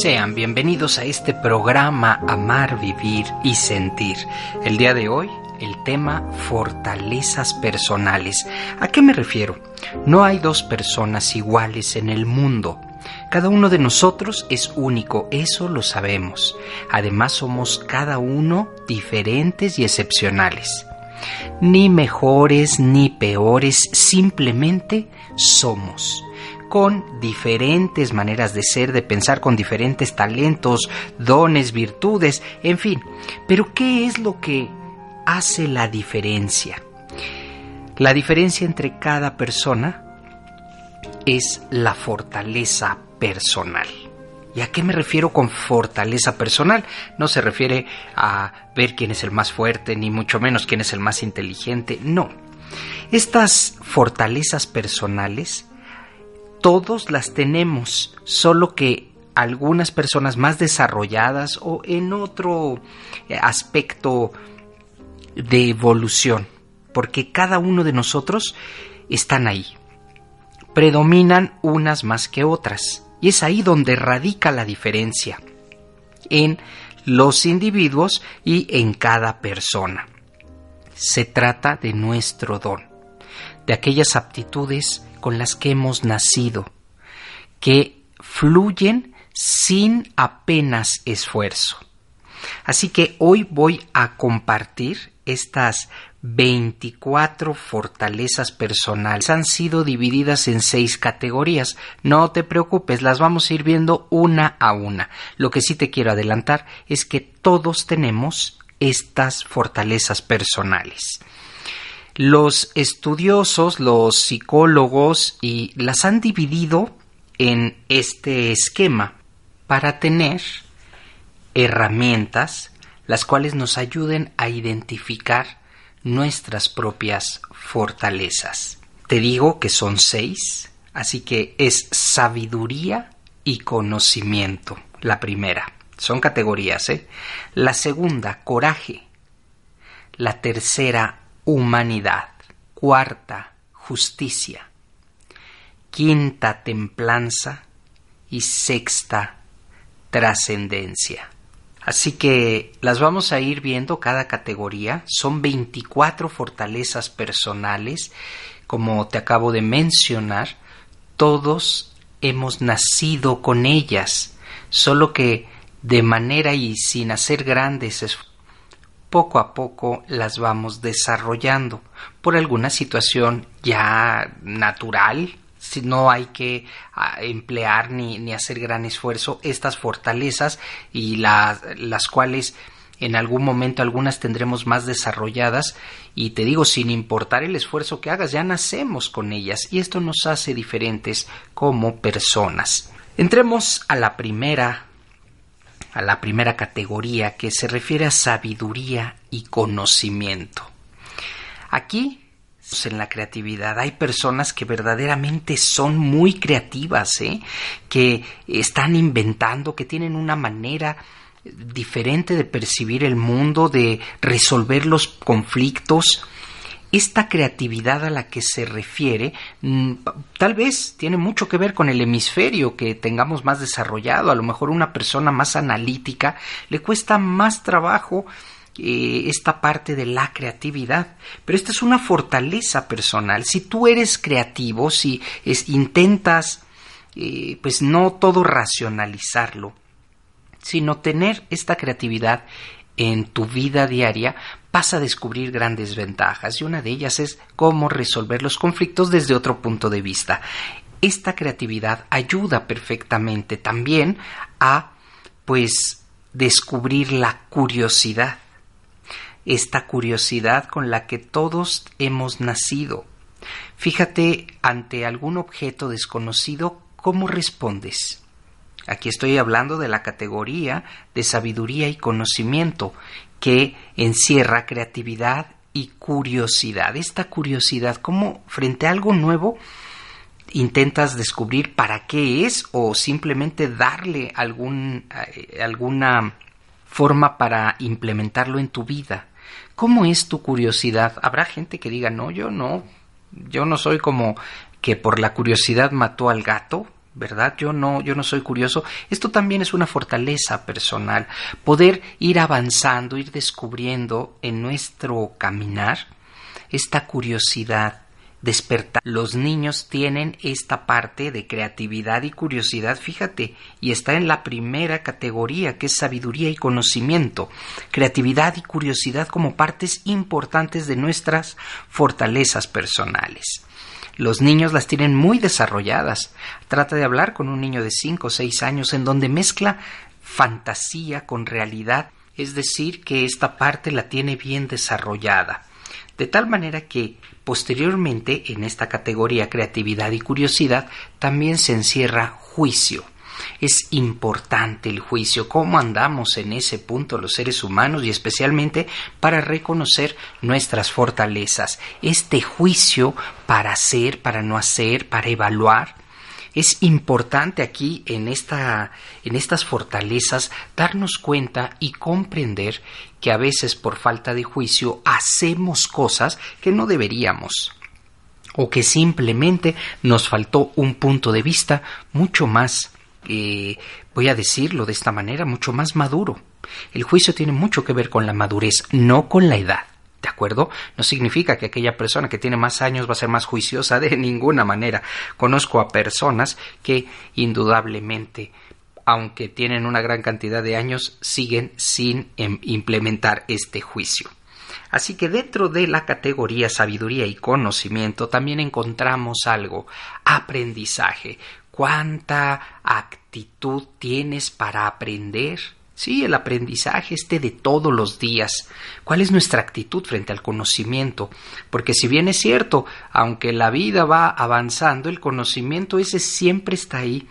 Sean bienvenidos a este programa Amar, Vivir y Sentir. El día de hoy, el tema fortalezas personales. ¿A qué me refiero? No hay dos personas iguales en el mundo. Cada uno de nosotros es único, eso lo sabemos. Además somos cada uno diferentes y excepcionales. Ni mejores ni peores, simplemente somos con diferentes maneras de ser, de pensar, con diferentes talentos, dones, virtudes, en fin. Pero ¿qué es lo que hace la diferencia? La diferencia entre cada persona es la fortaleza personal. ¿Y a qué me refiero con fortaleza personal? No se refiere a ver quién es el más fuerte, ni mucho menos quién es el más inteligente, no. Estas fortalezas personales todos las tenemos, solo que algunas personas más desarrolladas o en otro eh, aspecto de evolución, porque cada uno de nosotros están ahí. Predominan unas más que otras, y es ahí donde radica la diferencia en los individuos y en cada persona. Se trata de nuestro don, de aquellas aptitudes con las que hemos nacido, que fluyen sin apenas esfuerzo. Así que hoy voy a compartir estas 24 fortalezas personales. Han sido divididas en seis categorías. No te preocupes, las vamos a ir viendo una a una. Lo que sí te quiero adelantar es que todos tenemos estas fortalezas personales. Los estudiosos, los psicólogos, y las han dividido en este esquema para tener herramientas las cuales nos ayuden a identificar nuestras propias fortalezas. Te digo que son seis, así que es sabiduría y conocimiento, la primera. Son categorías, ¿eh? La segunda, coraje. La tercera, humanidad. Cuarta, justicia. Quinta, templanza. Y sexta, trascendencia. Así que las vamos a ir viendo cada categoría. Son 24 fortalezas personales. Como te acabo de mencionar, todos hemos nacido con ellas, solo que de manera y sin hacer grandes esfuerzos poco a poco las vamos desarrollando por alguna situación ya natural, si no hay que ah, emplear ni, ni, hacer gran esfuerzo estas fortalezas y las, las cuales en algún momento algunas tendremos más desarrolladas y te digo sin importar el esfuerzo que hagas ya nacemos con ellas y esto nos hace diferentes como personas. Entremos a la primera a la primera categoría que se refiere a sabiduría y conocimiento. Aquí, en la creatividad, hay personas que verdaderamente son muy creativas, ¿eh? que están inventando, que tienen una manera diferente de percibir el mundo, de resolver los conflictos, esta creatividad a la que se refiere mm, tal vez tiene mucho que ver con el hemisferio que tengamos más desarrollado. A lo mejor una persona más analítica le cuesta más trabajo eh, esta parte de la creatividad. Pero esta es una fortaleza personal. Si tú eres creativo, si intentas eh, pues no todo racionalizarlo, sino tener esta creatividad en tu vida diaria, vas a descubrir grandes ventajas y una de ellas es cómo resolver los conflictos desde otro punto de vista. Esta creatividad ayuda perfectamente también a pues descubrir la curiosidad. Esta curiosidad con la que todos hemos nacido. Fíjate ante algún objeto desconocido cómo respondes. Aquí estoy hablando de la categoría de sabiduría y conocimiento que encierra creatividad y curiosidad. Esta curiosidad, como frente a algo nuevo intentas descubrir para qué es o simplemente darle algún, eh, alguna forma para implementarlo en tu vida. ¿Cómo es tu curiosidad? Habrá gente que diga, no, yo no, yo no soy como que por la curiosidad mató al gato, ¿verdad? Yo no, yo no soy curioso. Esto también es una fortaleza personal, poder ir avanzando, ir descubriendo en nuestro caminar esta curiosidad, despertar. Los niños tienen esta parte de creatividad y curiosidad, fíjate, y está en la primera categoría, que es sabiduría y conocimiento. Creatividad y curiosidad como partes importantes de nuestras fortalezas personales. Los niños las tienen muy desarrolladas. Trata de hablar con un niño de 5 o 6 años en donde mezcla fantasía con realidad, es decir, que esta parte la tiene bien desarrollada. De tal manera que posteriormente en esta categoría creatividad y curiosidad también se encierra juicio. Es importante el juicio, cómo andamos en ese punto los seres humanos y especialmente para reconocer nuestras fortalezas. Este juicio para hacer, para no hacer, para evaluar, es importante aquí en, esta, en estas fortalezas darnos cuenta y comprender que a veces por falta de juicio hacemos cosas que no deberíamos o que simplemente nos faltó un punto de vista mucho más eh, voy a decirlo de esta manera, mucho más maduro. El juicio tiene mucho que ver con la madurez, no con la edad. ¿De acuerdo? No significa que aquella persona que tiene más años va a ser más juiciosa de ninguna manera. Conozco a personas que indudablemente, aunque tienen una gran cantidad de años, siguen sin em, implementar este juicio. Así que dentro de la categoría sabiduría y conocimiento también encontramos algo, aprendizaje, cuánta actitud tienes para aprender. Sí, el aprendizaje este de todos los días. ¿Cuál es nuestra actitud frente al conocimiento? Porque si bien es cierto, aunque la vida va avanzando, el conocimiento ese siempre está ahí.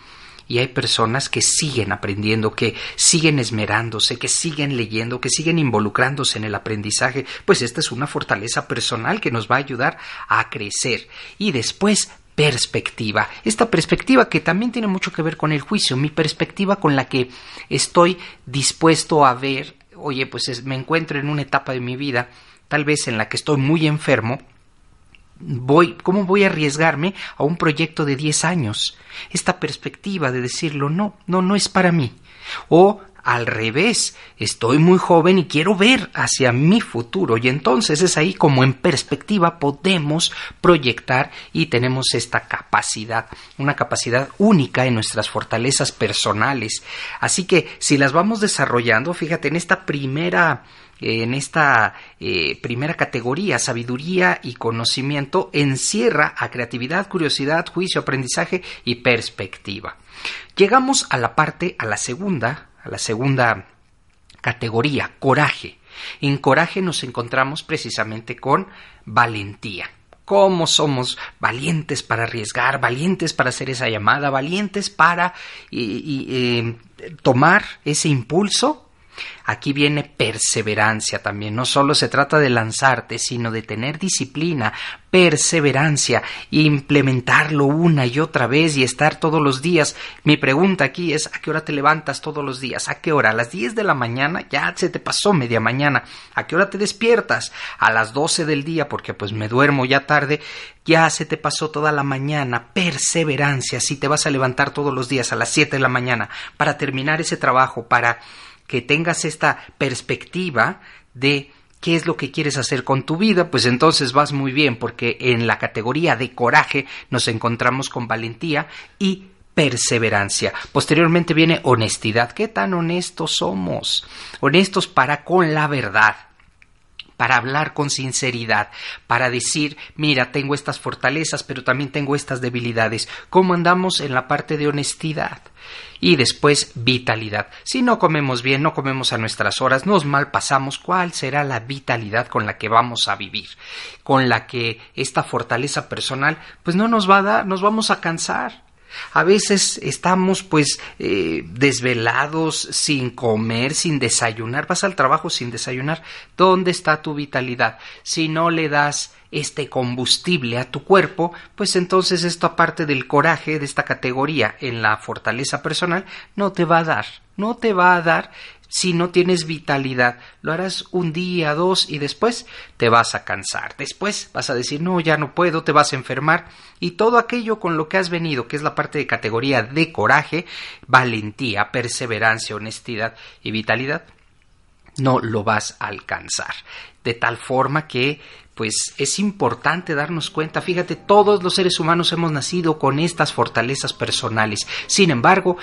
Y hay personas que siguen aprendiendo, que siguen esmerándose, que siguen leyendo, que siguen involucrándose en el aprendizaje. Pues esta es una fortaleza personal que nos va a ayudar a crecer. Y después perspectiva. Esta perspectiva que también tiene mucho que ver con el juicio, mi perspectiva con la que estoy dispuesto a ver, oye, pues me encuentro en una etapa de mi vida, tal vez en la que estoy muy enfermo, voy, ¿cómo voy a arriesgarme a un proyecto de 10 años? Esta perspectiva de decirlo, no, no, no es para mí. O al revés, estoy muy joven y quiero ver hacia mi futuro y entonces es ahí como en perspectiva podemos proyectar y tenemos esta capacidad, una capacidad única en nuestras fortalezas personales. Así que si las vamos desarrollando, fíjate, en esta primera en esta eh, primera categoría, sabiduría y conocimiento, encierra a creatividad, curiosidad, juicio, aprendizaje y perspectiva. Llegamos a la parte, a la segunda, a la segunda categoría, coraje. En coraje nos encontramos precisamente con valentía. ¿Cómo somos valientes para arriesgar, valientes para hacer esa llamada, valientes para eh, tomar ese impulso Aquí viene perseverancia también. No solo se trata de lanzarte, sino de tener disciplina, perseverancia, implementarlo una y otra vez y estar todos los días. Mi pregunta aquí es ¿a qué hora te levantas todos los días? ¿A qué hora? ¿A las 10 de la mañana? Ya se te pasó media mañana. ¿A qué hora te despiertas? A las 12 del día porque pues me duermo ya tarde. Ya se te pasó toda la mañana. Perseverancia. Si te vas a levantar todos los días a las 7 de la mañana para terminar ese trabajo, para que tengas esta perspectiva de qué es lo que quieres hacer con tu vida, pues entonces vas muy bien, porque en la categoría de coraje nos encontramos con valentía y perseverancia. Posteriormente viene honestidad. ¿Qué tan honestos somos? Honestos para con la verdad para hablar con sinceridad, para decir, mira, tengo estas fortalezas, pero también tengo estas debilidades. ¿Cómo andamos en la parte de honestidad? Y después vitalidad. Si no comemos bien, no comemos a nuestras horas, nos malpasamos, ¿cuál será la vitalidad con la que vamos a vivir? Con la que esta fortaleza personal, pues no nos va a dar, nos vamos a cansar A veces estamos pues eh, desvelados, sin comer, sin desayunar. Vas al trabajo sin desayunar. ¿Dónde está tu vitalidad? Si no le das este combustible a tu cuerpo, pues entonces esto aparte del coraje de esta categoría en la fortaleza personal, no te va a dar, no te va a dar si no tienes vitalidad. Lo harás un día, dos y después te vas a cansar. Después vas a decir, no, ya no puedo, te vas a enfermar. Y todo aquello con lo que has venido, que es la parte de categoría de coraje, valentía, perseverancia, honestidad y vitalidad, no lo vas a alcanzar. De tal forma que pues es importante darnos cuenta, fíjate, todos los seres humanos hemos nacido con estas fortalezas personales. Sin embargo,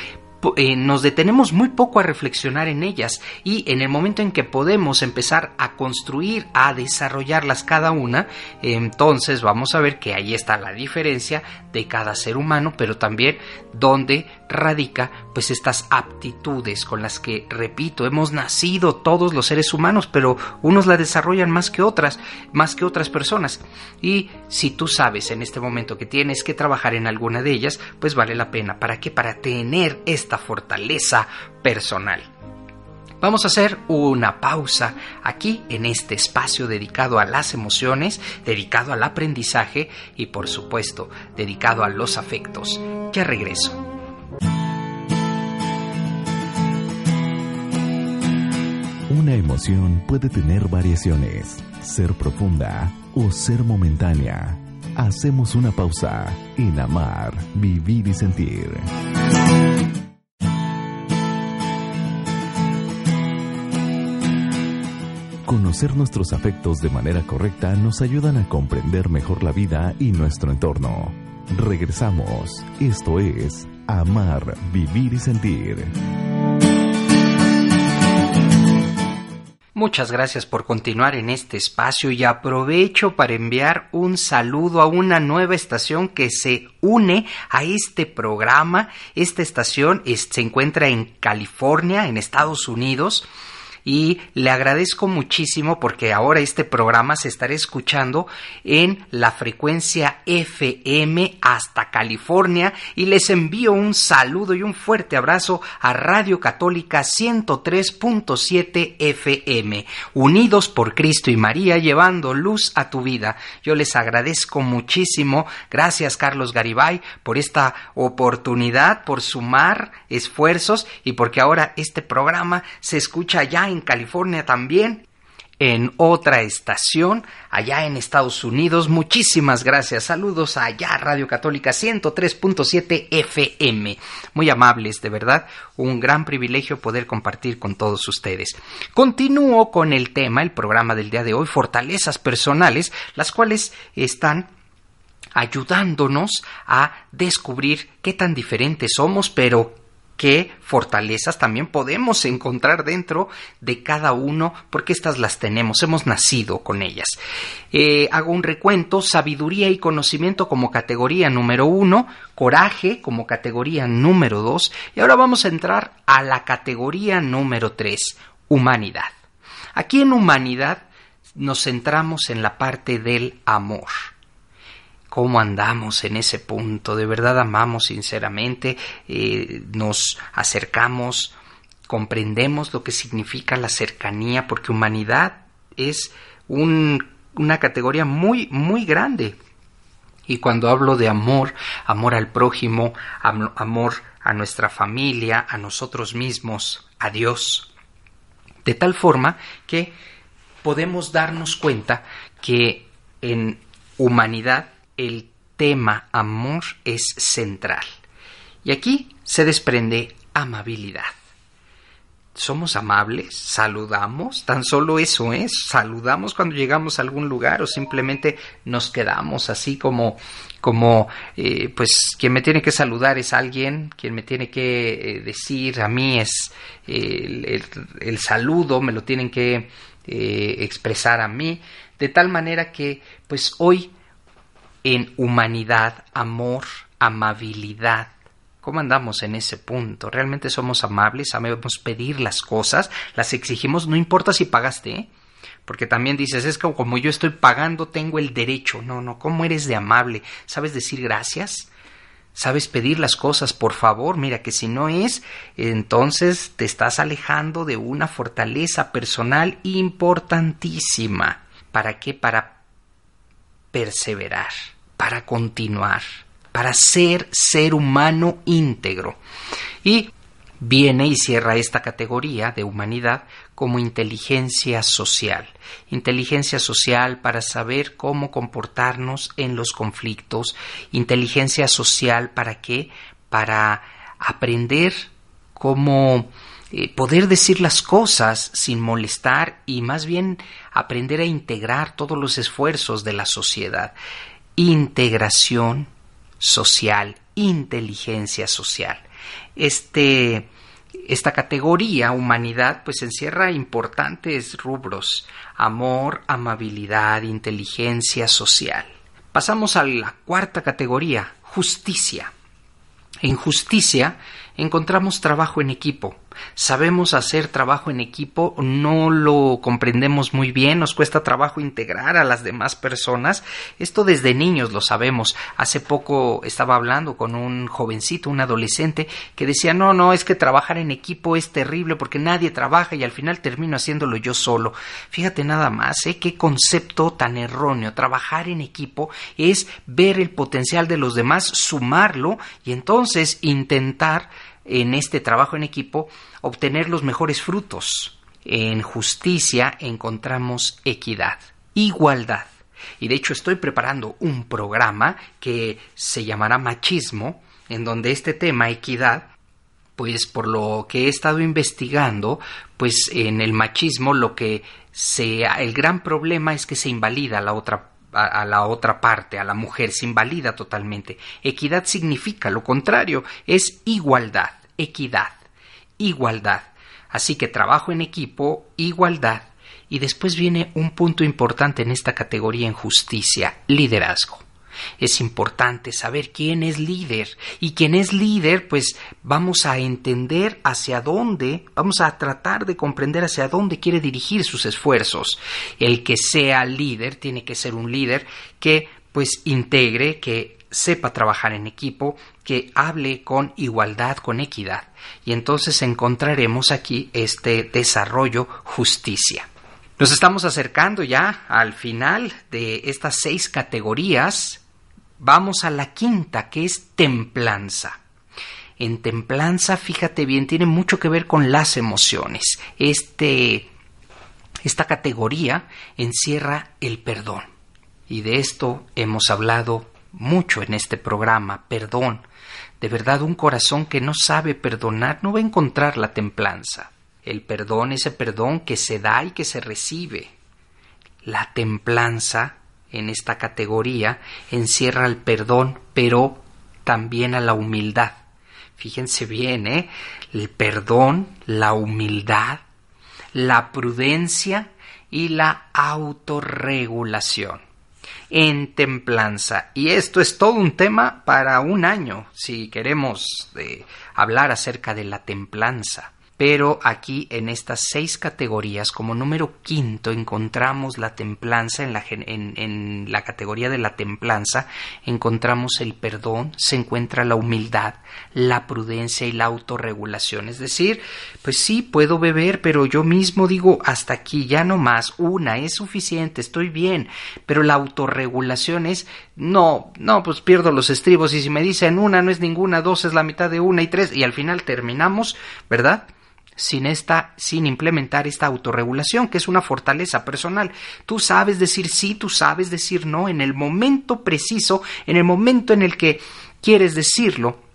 eh, nos detenemos muy poco a reflexionar en ellas y en el momento en que podemos empezar a construir, a desarrollarlas cada una, entonces vamos a ver que ahí está la diferencia de cada ser humano, pero también donde radica pues estas aptitudes con las que, repito, hemos nacido todos los seres humanos, pero unos la desarrollan más que otras, más que otras personas. Y si tú sabes en este momento que tienes que trabajar en alguna de ellas, pues vale la pena. ¿Para qué? Para tener fortaleza personal. Vamos a hacer una pausa aquí en este espacio dedicado a las emociones, dedicado al aprendizaje y por supuesto dedicado a los afectos. Ya regreso. Una emoción puede tener variaciones, ser profunda o ser momentánea. Hacemos una pausa en amar, vivir y sentir. Conocer nuestros afectos de manera correcta nos ayudan a comprender mejor la vida y nuestro entorno. Regresamos. Esto es Amar, Vivir y Sentir. Muchas gracias por continuar en este espacio y aprovecho para enviar un saludo a una nueva estación que se une a este programa. Esta estación se encuentra en California, en Estados Unidos y le agradezco muchísimo porque ahora este programa se estará escuchando en la frecuencia FM hasta California y les envío un saludo y un fuerte abrazo a Radio Católica 103.7 FM, unidos por Cristo y María llevando luz a tu vida. Yo les agradezco muchísimo, gracias Carlos Garibay por esta oportunidad, por sumar esfuerzos y porque ahora este programa se escucha ya en California también, en otra estación allá en Estados Unidos. Muchísimas gracias. Saludos allá Radio Católica 103.7 FM. Muy amables, de verdad. Un gran privilegio poder compartir con todos ustedes. Continúo con el tema, el programa del día de hoy, fortalezas personales, las cuales están ayudándonos a descubrir qué tan diferentes somos, pero qué fortalezas también podemos encontrar dentro de cada uno, porque estas las tenemos, hemos nacido con ellas. Eh, hago un recuento, sabiduría y conocimiento como categoría número uno, coraje como categoría número dos, y ahora vamos a entrar a la categoría número tres, humanidad. Aquí en humanidad nos centramos en la parte del amor cómo andamos en ese punto, de verdad amamos sinceramente, eh, nos acercamos, comprendemos lo que significa la cercanía, porque humanidad es una categoría muy, muy grande. Y cuando hablo de amor, amor al prójimo, amor a nuestra familia, a nosotros mismos, a Dios, de tal forma que podemos darnos cuenta que en humanidad el tema amor es central. Y aquí se desprende amabilidad. Somos amables, saludamos, tan solo eso es, saludamos cuando llegamos a algún lugar o simplemente nos quedamos así como, como, eh, pues quien me tiene que saludar es alguien, quien me tiene que eh, decir a mí es el, saludo, me lo tienen que eh, expresar a mí, de tal manera que pues hoy en humanidad, amor, amabilidad. ¿Cómo andamos en ese punto? ¿Realmente somos amables? ¿Sabemos pedir las cosas? ¿Las exigimos? No importa si pagaste, ¿eh? Porque también dices, es como yo estoy pagando, tengo el derecho. No, no, ¿cómo eres de amable? ¿Sabes decir gracias? sabes pedir las cosas por favor, mira que si no es, entonces te estás alejando de una fortaleza personal importantísima. ¿Para qué? Para perseverar, para continuar, para ser ser humano íntegro. Y viene y cierra esta categoría de humanidad como inteligencia social. Inteligencia social para saber cómo comportarnos en los conflictos. Inteligencia social para qué? Para aprender cómo eh, poder decir las cosas sin molestar y más bien aprender a integrar todos los esfuerzos de la sociedad. Integración social, inteligencia social este, esta categoría humanidad pues encierra importantes rubros amor, amabilidad, inteligencia social. Pasamos a la cuarta categoría, justicia. En justicia encontramos trabajo en equipo. Sabemos hacer trabajo en equipo, no lo comprendemos muy bien, nos cuesta trabajo integrar a las demás personas. Esto desde niños lo sabemos. Hace poco estaba hablando con un jovencito, un adolescente, que decía, no, no, es que trabajar en equipo es terrible porque nadie trabaja y al final termino haciéndolo yo solo. Fíjate nada más, ¿eh? Qué concepto tan erróneo. Trabajar en equipo es ver el potencial de los demás, sumarlo y entonces intentar en este trabajo en equipo obtener los mejores frutos. En justicia encontramos equidad, igualdad. Y de hecho estoy preparando un programa que se llamará machismo, en donde este tema, equidad, pues por lo que he estado investigando, pues en el machismo lo que sea el gran problema es que se invalida a la otra a, la otra parte, a la mujer, se invalida totalmente. Equidad significa lo contrario, es igualdad equidad, igualdad. Así que trabajo en equipo, igualdad. Y después viene un punto importante en esta categoría en justicia, liderazgo. Es importante saber quién es líder y quién es líder, pues vamos a entender hacia dónde, vamos a tratar de comprender hacia dónde quiere dirigir sus esfuerzos. El que sea líder tiene que ser un líder que pues integre, que sepa trabajar en equipo, que hable con igualdad, con equidad. Y entonces encontraremos aquí este desarrollo justicia. Nos estamos acercando ya al final de estas seis categorías. Vamos a la quinta, que es templanza. En templanza, fíjate bien, tiene mucho que ver con las emociones. Este, esta categoría encierra el perdón. Y de esto hemos hablado mucho en este programa, perdón. De verdad, un corazón que no sabe perdonar no va a encontrar la templanza. El perdón, ese perdón que se da y que se recibe. La templanza, en esta categoría, encierra el perdón, pero también a la humildad. Fíjense bien, ¿eh? El perdón, la humildad, la prudencia y la autorregulación en templanza. Y esto es todo un tema para un año, si queremos eh, hablar acerca de la templanza pero aquí en estas seis categorías, como número quinto, encontramos la templanza, en la, categoría de la templanza, encontramos el perdón, se encuentra la humildad, la prudencia y la autorregulación. Es decir, pues sí, puedo beber, pero yo mismo digo, hasta aquí, ya no más, una es suficiente, estoy bien, pero la autorregulación es, no, no, pues pierdo los estribos y si me dicen una no es ninguna, dos es la mitad de una y tres, y al final terminamos, ¿verdad? Sin esta, sin implementar esta autorregulación, que es una fortaleza personal. Tú sabes decir sí, tú sabes decir no en el momento preciso, en el momento en el que quieres decirlo,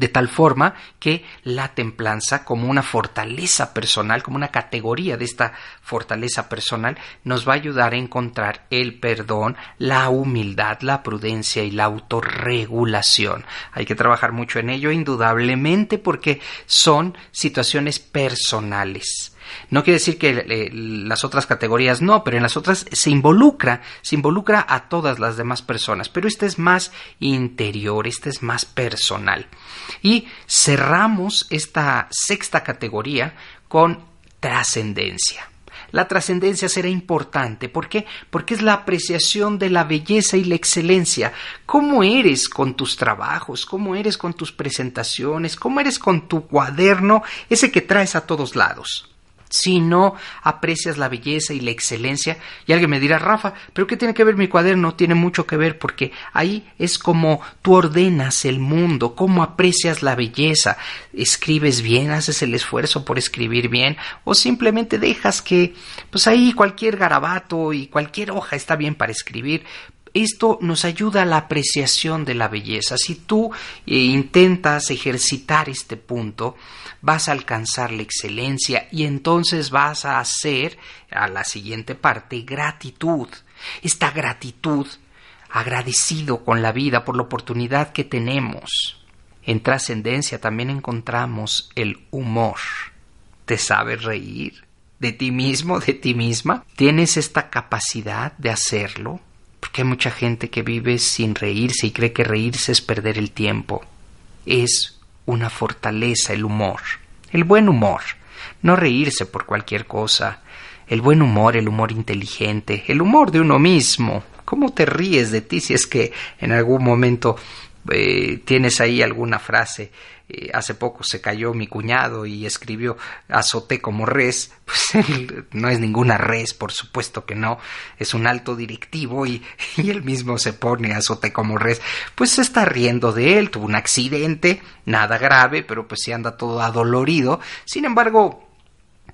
de tal forma que la templanza como una fortaleza personal, como una categoría de esta fortaleza personal, nos va a ayudar a encontrar el perdón, la humildad, la prudencia y la autorregulación. Hay que trabajar mucho en ello, indudablemente, porque son situaciones personales. No quiere decir que eh, las otras categorías no, pero en las otras se involucra, se involucra a todas las demás personas, pero este es más interior, este es más personal. Y cerramos esta sexta categoría con trascendencia. la trascendencia será importante. ¿Por qué? Porque es la apreciación de la belleza y la excelencia. ¿Cómo eres con tus trabajos? ¿Cómo eres con tus presentaciones? ¿Cómo eres con tu cuaderno? Ese que traes a todos lados si no aprecias la belleza y la excelencia, y alguien me dirá, Rafa, pero ¿qué tiene que ver mi cuaderno? Tiene mucho que ver porque ahí es como tú ordenas el mundo, cómo aprecias la belleza, escribes bien, haces el esfuerzo por escribir bien, o simplemente dejas que, pues ahí cualquier garabato y cualquier hoja está bien para escribir, esto nos ayuda a la apreciación de la belleza. Si tú eh, intentas ejercitar este punto, vas a alcanzar la excelencia y entonces vas a hacer a la siguiente parte gratitud. Esta gratitud, agradecido con la vida por la oportunidad que tenemos. En trascendencia también encontramos el humor. ¿Te sabes reír? ¿De ti mismo, de ti misma? ¿Tienes esta capacidad de hacerlo? Porque hay mucha gente que vive sin reírse y cree que reírse es perder el tiempo. Es una fortaleza el humor. El buen humor. No reírse por cualquier cosa. El buen humor, el humor inteligente, el humor de uno mismo. ¿Cómo te ríes de ti si es que en algún momento eh, tienes ahí alguna frase eh, hace poco se cayó mi cuñado y escribió azoté como res, pues él no es ninguna res, por supuesto que no, es un alto directivo y, y él mismo se pone azoté como res, pues se está riendo de él, tuvo un accidente, nada grave, pero pues sí anda todo adolorido, sin embargo,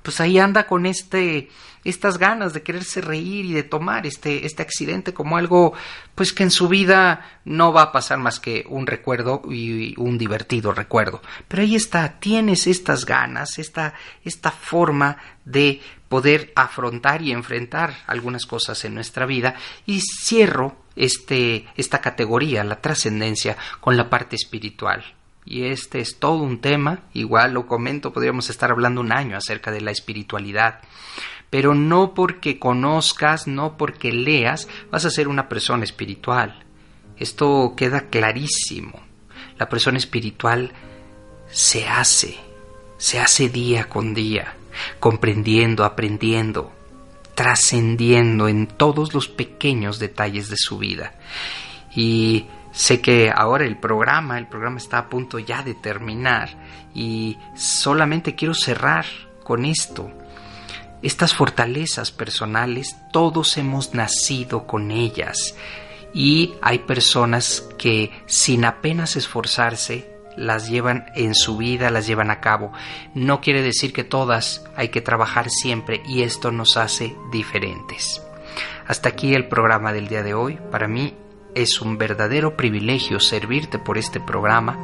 pues ahí anda con este estas ganas de quererse reír y de tomar este, este accidente como algo pues que en su vida no va a pasar más que un recuerdo y un divertido recuerdo. Pero ahí está, tienes estas ganas, esta, esta forma de poder afrontar y enfrentar algunas cosas en nuestra vida y cierro este, esta categoría, la trascendencia, con la parte espiritual. Y este es todo un tema, igual lo comento, podríamos estar hablando un año acerca de la espiritualidad pero no porque conozcas, no porque leas, vas a ser una persona espiritual. Esto queda clarísimo. La persona espiritual se hace, se hace día con día, comprendiendo, aprendiendo, trascendiendo en todos los pequeños detalles de su vida. Y sé que ahora el programa, el programa está a punto ya de terminar y solamente quiero cerrar con esto estas fortalezas personales, todos hemos nacido con ellas y hay personas que sin apenas esforzarse las llevan en su vida, las llevan a cabo. No quiere decir que todas hay que trabajar siempre y esto nos hace diferentes. Hasta aquí el programa del día de hoy. Para mí es un verdadero privilegio servirte por este programa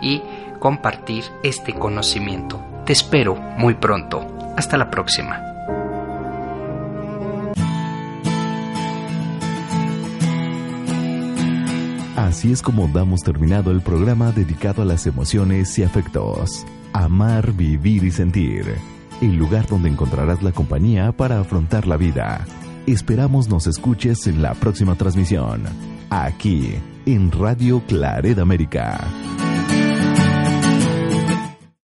y compartir este conocimiento. Te espero muy pronto. Hasta la próxima. Así es como damos terminado el programa dedicado a las emociones y afectos. Amar, vivir y sentir. El lugar donde encontrarás la compañía para afrontar la vida. Esperamos nos escuches en la próxima transmisión. Aquí, en Radio Claret América.